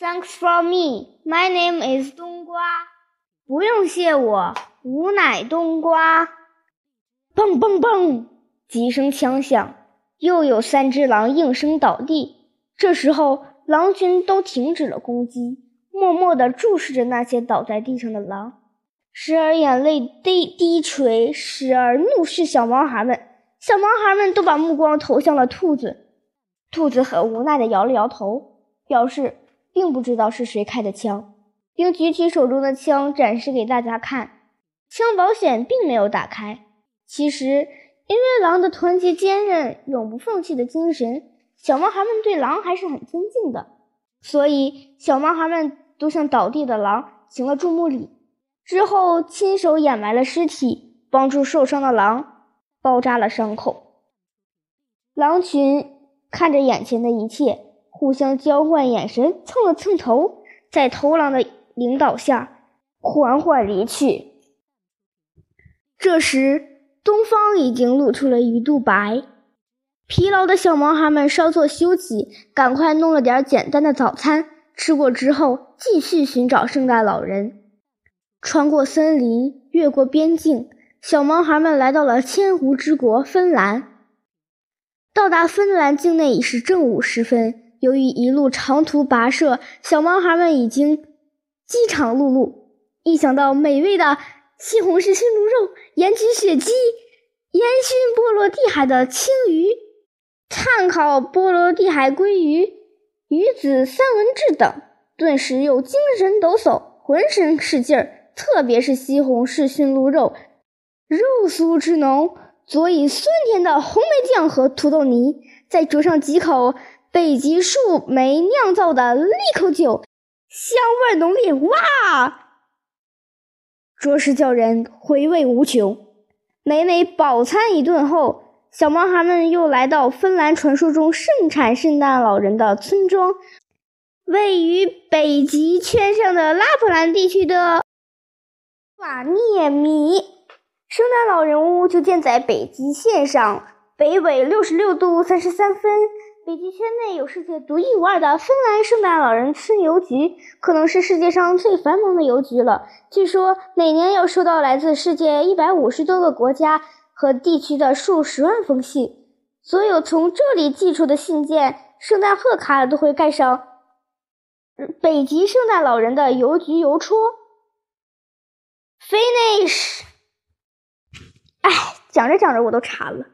Thanks for me. My name is 冬瓜。不用谢我，吾乃冬瓜。砰砰砰！几声枪响，又有三只狼应声倒地。这时候，狼群都停止了攻击，默默地注视着那些倒在地上的狼，时而眼泪低低垂，时而怒视小毛孩们。小毛孩们都把目光投向了兔子，兔子很无奈地摇了摇头，表示并不知道是谁开的枪，并举起手中的枪展示给大家看。枪保险并没有打开。其实，因为狼的团结坚韧、永不放弃的精神，小毛孩们对狼还是很尊敬的，所以小毛孩们都向倒地的狼行了注目礼，之后亲手掩埋了尸体，帮助受伤的狼。包扎了伤口，狼群看着眼前的一切，互相交换眼神，蹭了蹭头，在头狼的领导下缓缓离去。这时，东方已经露出了鱼肚白，疲劳的小毛孩们稍作休息，赶快弄了点简单的早餐，吃过之后继续寻找圣诞老人。穿过森林，越过边境。小毛孩们来到了千湖之国芬兰。到达芬兰境内已是正午时分。由于一路长途跋涉，小毛孩们已经饥肠辘辘。一想到美味的西红柿熏鹿肉、盐焗雪鸡、烟熏波罗的海的青鱼、炭烤波罗的海鲑鱼、鱼子三文治等，顿时又精神抖擞，浑身是劲儿。特别是西红柿熏鹿肉。肉酥之浓，佐以酸甜的红梅酱和土豆泥，再煮上几口北极树莓酿造的利口酒，香味浓烈，哇，着实叫人回味无穷。美美饱餐一顿后，小毛孩们又来到芬兰传说中盛产圣诞老人的村庄，位于北极圈上的拉普兰地区的瓦涅米。圣诞老人屋就建在北极线上，北纬六十六度三十三分。北极圈内有世界独一无二的芬兰圣诞老人村邮局，可能是世界上最繁忙的邮局了。据说每年要收到来自世界一百五十多个国家和地区的数十万封信。所有从这里寄出的信件、圣诞贺卡都会盖上北极圣诞老人的邮局邮戳。Finish。哎，讲着讲着我都馋了。